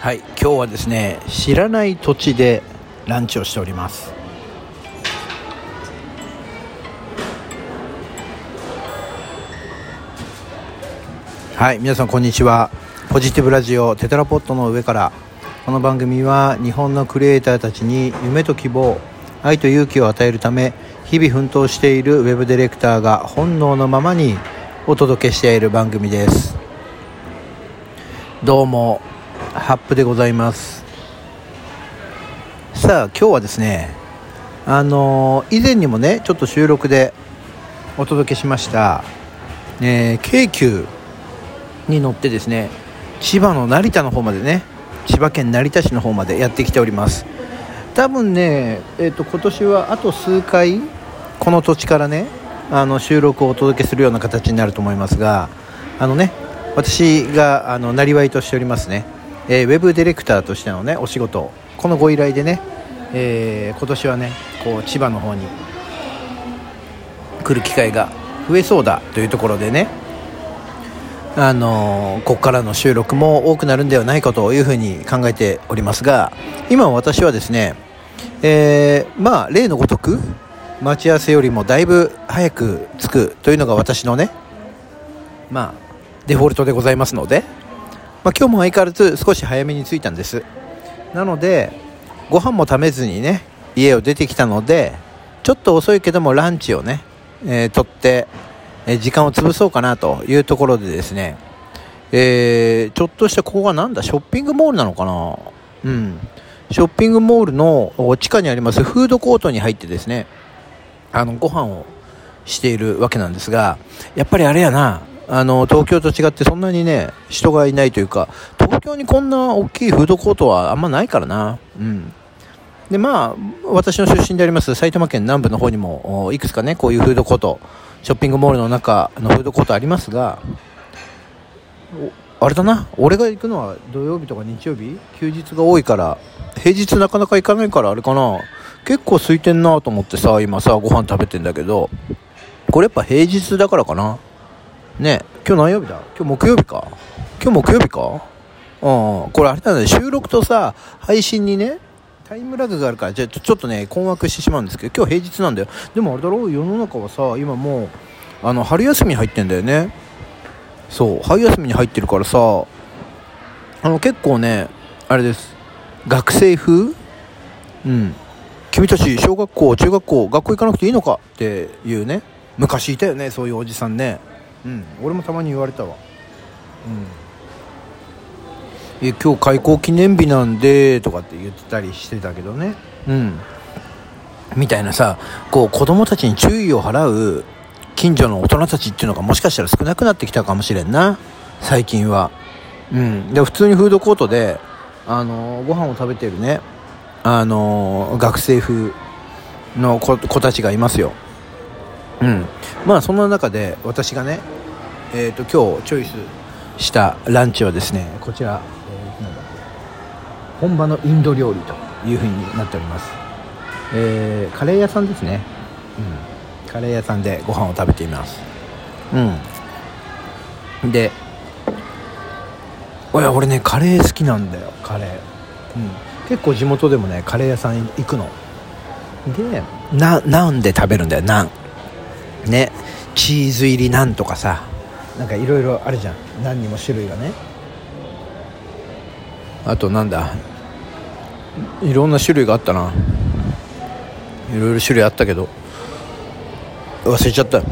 はい今日はですね知らない土地でランチをしております。はい皆さんこんにちは。ポジティブラジオテトラポットの上からこの番組は日本のクリエイターたちに夢と希望愛と勇気を与えるため日々奮闘しているウェブディレクターが本能のままにお届けしている番組です。どうもハップでございます。さあ今日はですねあのー、以前にもねちょっと収録でお届けしました、えー、京急に乗ってですね千葉の成田の方までね千葉県成田市の方までやってきております。多分ね、えーと、今年はあと数回この土地からねあの収録をお届けするような形になると思いますがあのね私があのなりわいとしておりますね、えー、ウェブディレクターとしてのねお仕事このご依頼でね、えー、今年はねこう千葉の方に来る機会が増えそうだというところでねあのここからの収録も多くなるんではないかというふうに考えておりますが今私はですね、えー、まあ例のごとく待ち合わせよりもだいぶ早く着くというのが私のねまあデフォルトでございますので、まあ、今日も相変わらず少し早めに着いたんです。なのでご飯も食べずにね家を出てきたのでちょっと遅いけどもランチをね、えー、取ってえ時間を潰そうかなというところでですね、えー、ちょっとしたここがなんだショッピングモールなのかな？うん。ショッピングモールの地下にありますフードコートに入ってですねあのご飯をしているわけなんですがやっぱりあれやな。あの東京と違ってそんなにね人がいないというか東京にこんな大きいフードコートはあんまないからな。うん。でまあ私の出身であります埼玉県南部の方にもいくつかねこういうフードコートショッピングモールの中のフードコートありますがあれだな。俺が行くのは土曜日とか日曜日？休日が多いから平日なかなか行かないからあれかな。結構空いてんなと思ってさ今さご飯食べてんだけどこれやっぱ平日だからかな。ね今日何曜日だ？今日木曜日か。今日木曜日か？うんこれあれなんだね収録とさ配信にねタイムラグがあるからじゃちょっとね困惑してしまうんですけど今日平日なんだよ。でもあれだろ？う世の中はさ今もうあの春休みに入ってんだよね。そう春休みに入ってるからさあの結構ねあれです。学生風？うん。君たち小学校中学校学校行かなくていいのか？っていうね。昔いたよねそういうおじさんね。うん。俺もたまに言われたわ。うん。え今日開校記念日なんでとかって言ってたりしてたけどね。うん。みたいなさこう子供たちに注意を払う近所の大人たちっていうのがもしかしたら少なくなってきたかもしれんな。最近は。うん。で普通にフードコートであのご飯を食べてるねあの学生風の子たちがいますよ。うん。まあそんな中で私がねえっ、ー、と今日チョイスしたランチはですねこちら本場のインド料理というふうになっております、えー、カレー屋さんですね、うん、カレー屋さんでご飯を食べています。うん。でおや俺ねカレー好きなんだよカレー、うん、結構地元でもねカレー屋さん行くの。でなナンで食べるんだよナンねチーズ入りナンとかさなんかいろいろあるじゃん。何にも種類がね。あとなんだいろんな種類があったな。いろいろ種類あったけど。忘れちゃった。うん。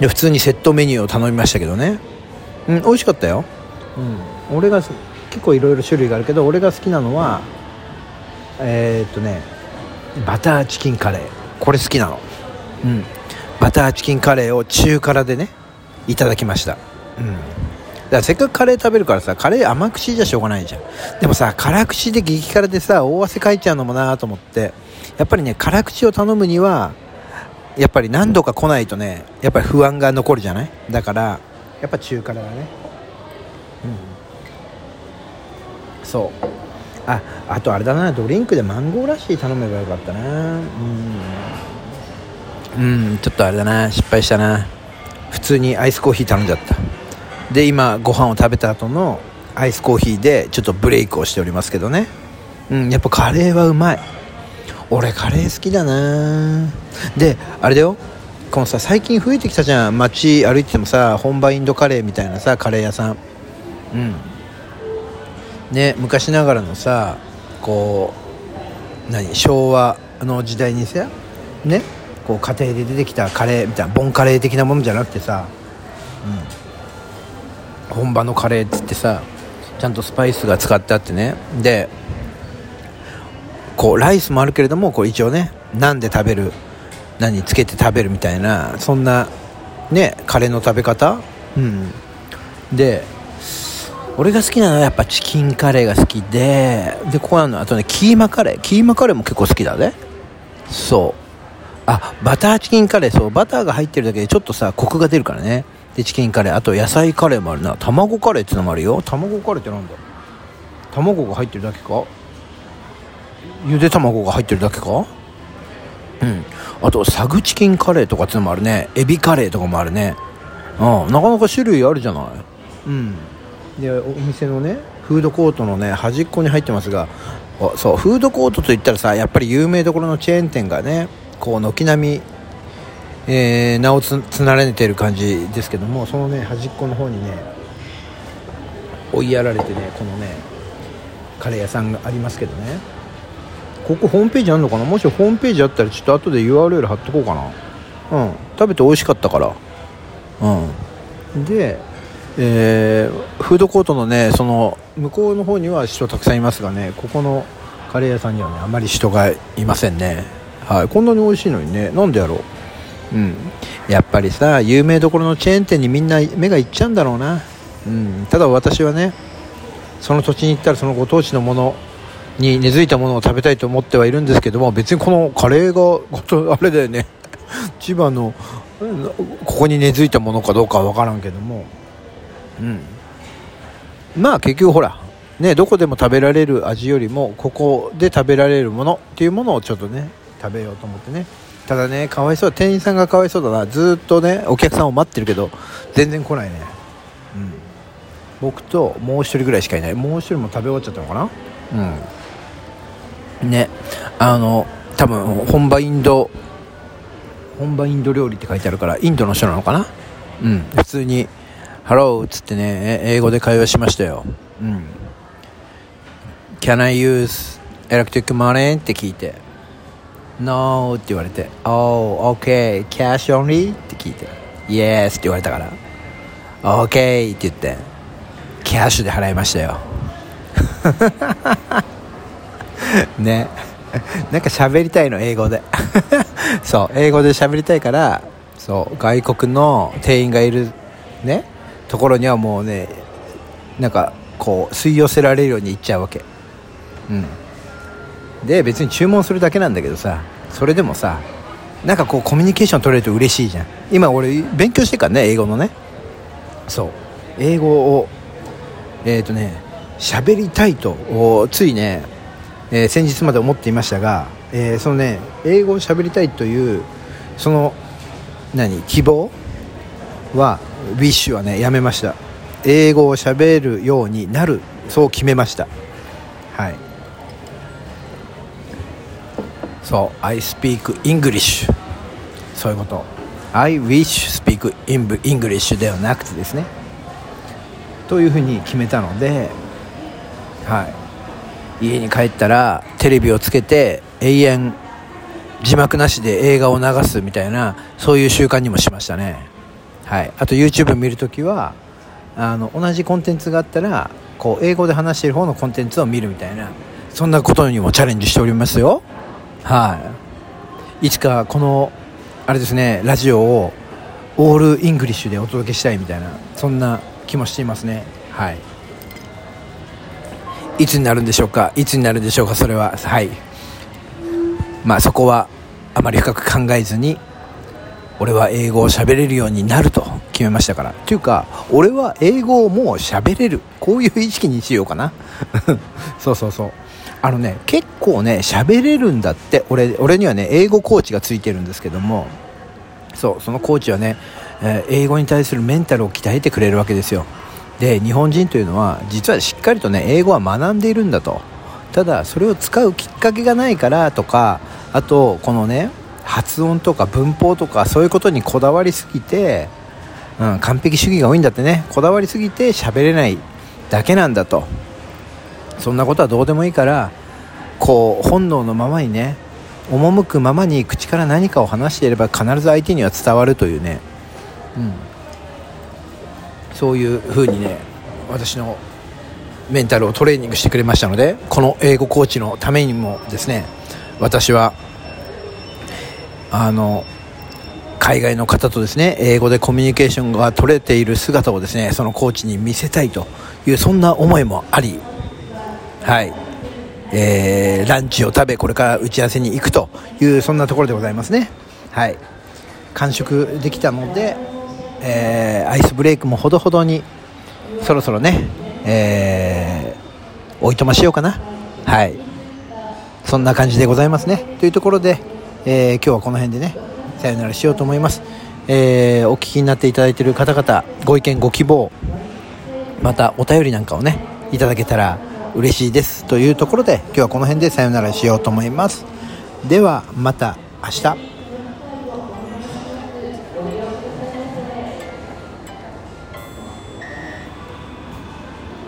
で普通にセットメニューを頼みましたけどね。うん美味しかったよ。うん。俺が結構いろいろ種類があるけど俺が好きなのはえー、っとねバターチキンカレー。これ好きなの。うん。バターチキンカレーを中辛でねいただきました。うん。だからせっかくカレー食べるからさカレー甘口じゃしょうがないじゃん。でもさ辛口で激辛でさ大汗かいちゃうのもなと思ってやっぱりね辛口を頼むにはやっぱり何度か来ないとねやっぱり不安が残るじゃない？だからやっぱ中辛だね。うん。そう。ああとあれだなドリンクでマンゴーラッシー頼めばよかったな。うん。うんちょっとあれだな失敗したな。普通にアイスコーヒー頼んじゃった。で今ご飯を食べた後のアイスコーヒーでちょっとブレイクをしておりますけどね。うんやっぱカレーはうまい。俺カレー好きだな。であれだよ。このさ最近増えてきたじゃん。街歩いててもさ本場インドカレーみたいなさカレー屋さん。うん。ね昔ながらのさこう何昭和の時代にさねこう家庭で出てきたカレーみたいなボンカレー的なものじゃなくてさ、うん、本場のカレーっつってさちゃんとスパイスが使ってあってね。でこうライスもあるけれどもこう一応ねナンで食べる何つけて食べるみたいなそんなねカレーの食べ方。うん。で俺が好きなのはやっぱチキンカレーが好きででここなのあとねキーマカレー。キーマカレーも結構好きだね。そう。あバターチキンカレーそうバターが入ってるだけでちょっとさコクが出るからね。でチキンカレー。あと野菜カレーもあるな。卵カレーってのもあるよ。卵カレーってなんだ？卵が入ってるだけか？ゆで卵が入ってるだけか？うん。あとサグチキンカレーとかってのもあるね。エビカレーとかもあるね。うん。なかなか種類あるじゃない？うん。でお店のねフードコートのね端っこに入ってますがそうフードコートといったらさやっぱり有名どころのチェーン店がねこう軒並み、えー、名をつつなれてる感じですけどもそのね端っこの方にね追いやられてねこのねカレー屋さんがありますけどね。ここホームページあるのかな？もしホームページあったらちょっと後で URL 貼っとこうかな。うん。食べて美味しかったから。うん。でえー、フードコートのねその向こうの方には人たくさんいますがねここのカレー屋さんにはねあまり人がいませんね。はいこんなに美味しいのにね。なんでやろう？うん。やっぱりさ有名どころのチェーン店にみんな目がいっちゃうんだろうな。うん。ただ私はねその土地に行ったらそのご当地のものに根付いたものを食べたいと思ってはいるんですけども別にこのカレーがあれだよね。千葉のここに根付いたものかどうかは分からんけども。うん。まあ結局ほらねどこでも食べられる味よりもここで食べられるものっていうものをちょっとね食べようと思ってね。ただねかわいそう。店員さんがかわいそうだな。ずっとねお客さんを待ってるけど全然来ないね。うん。僕ともう一人ぐらいしかいない。もう一人も食べ終わっちゃったのかな？うん。ね。あの多分本場インド本場インド料理って書いてあるからインドの人なのかな？うん。普通に「Hello」っつってね英語で会話しましたよ。うん。Can I use electric money? って聞いて。No って言われて Oh, okay, cash only? って聞いて Yes って言われたから OK って言ってキャッシュで払いましたよ。ね。なんか喋りたいの英語で。そう英語で喋りたいからそう外国の店員がいるねところにはもうねなんかこう吸い寄せられるように行っちゃうわけ。うん。で別に注文するだけなんだけどさそれでもさなんかこうコミュニケーション取れると嬉しいじゃん。今俺勉強してからね英語のね。そう。英語をえっ、ー、とね喋りたいとついね、えー、先日まで思っていましたが、えー、そのね英語を喋りたいというその何希望はウィッシュはねやめました。英語を喋るようになる。そう決めました。はい。そう I speak English そういうこと。I wish speak English ではなくてですね。というふうに決めたのではい。家に帰ったらテレビをつけて永遠字幕なしで映画を流すみたいなそういう習慣にもしましたね。はい。あと YouTube 見るときはあの同じコンテンツがあったらこう英語で話している方のコンテンツを見るみたいなそんなことにもチャレンジしておりますよ。はい。いつかこのあれですねラジオをall English でお届けしたいみたいなそんな気もしていますね。はい。いつになるんでしょうか？いつになるんでしょうか？それは。はい。まあそこはあまり深く考えずに俺は英語を喋れるようになると決めましたから。というか俺は英語をもう喋れる。こういう意識にしようかな。そうそうそう。あのね結構ね喋れるんだって。俺俺にはね英語コーチがついてるんですけども。そうそのコーチはね、えー、英語に対するメンタルを鍛えてくれるわけですよ。で日本人というのは実はしっかりとね英語は学んでいるんだと。ただそれを使うきっかけがないからとかあとこのね発音とか文法とかそういうことにこだわりすぎて、うん、完璧主義が多いんだってねこだわりすぎて喋れないだけなんだと。そんなことはどうでもいいからこう本能のままにね赴くままに口から何かを話していれば必ず相手には伝わるというね、うん、そういう風にね私のメンタルをトレーニングしてくれましたのでこの英語コーチのためにもですね私はあの海外の方とですね英語でコミュニケーションが取れている姿をですねそのコーチに見せたいというそんな思いもありはい。えー、ランチを食べこれから打ち合わせに行くというそんなところでございますね。はい。完食できたので、えー、アイスブレイクもほどほどにそろそろね、えー、おいとましようかな。はい。そんな感じでございますね。というところで、えー、今日はこの辺でねさよならしようと思います、えー、お聞きになっていただいている方々ご意見ご希望またお便りなんかをねいただけたら嬉しいですというところで今日はこの辺でさよならしようと思います。ではまた明日。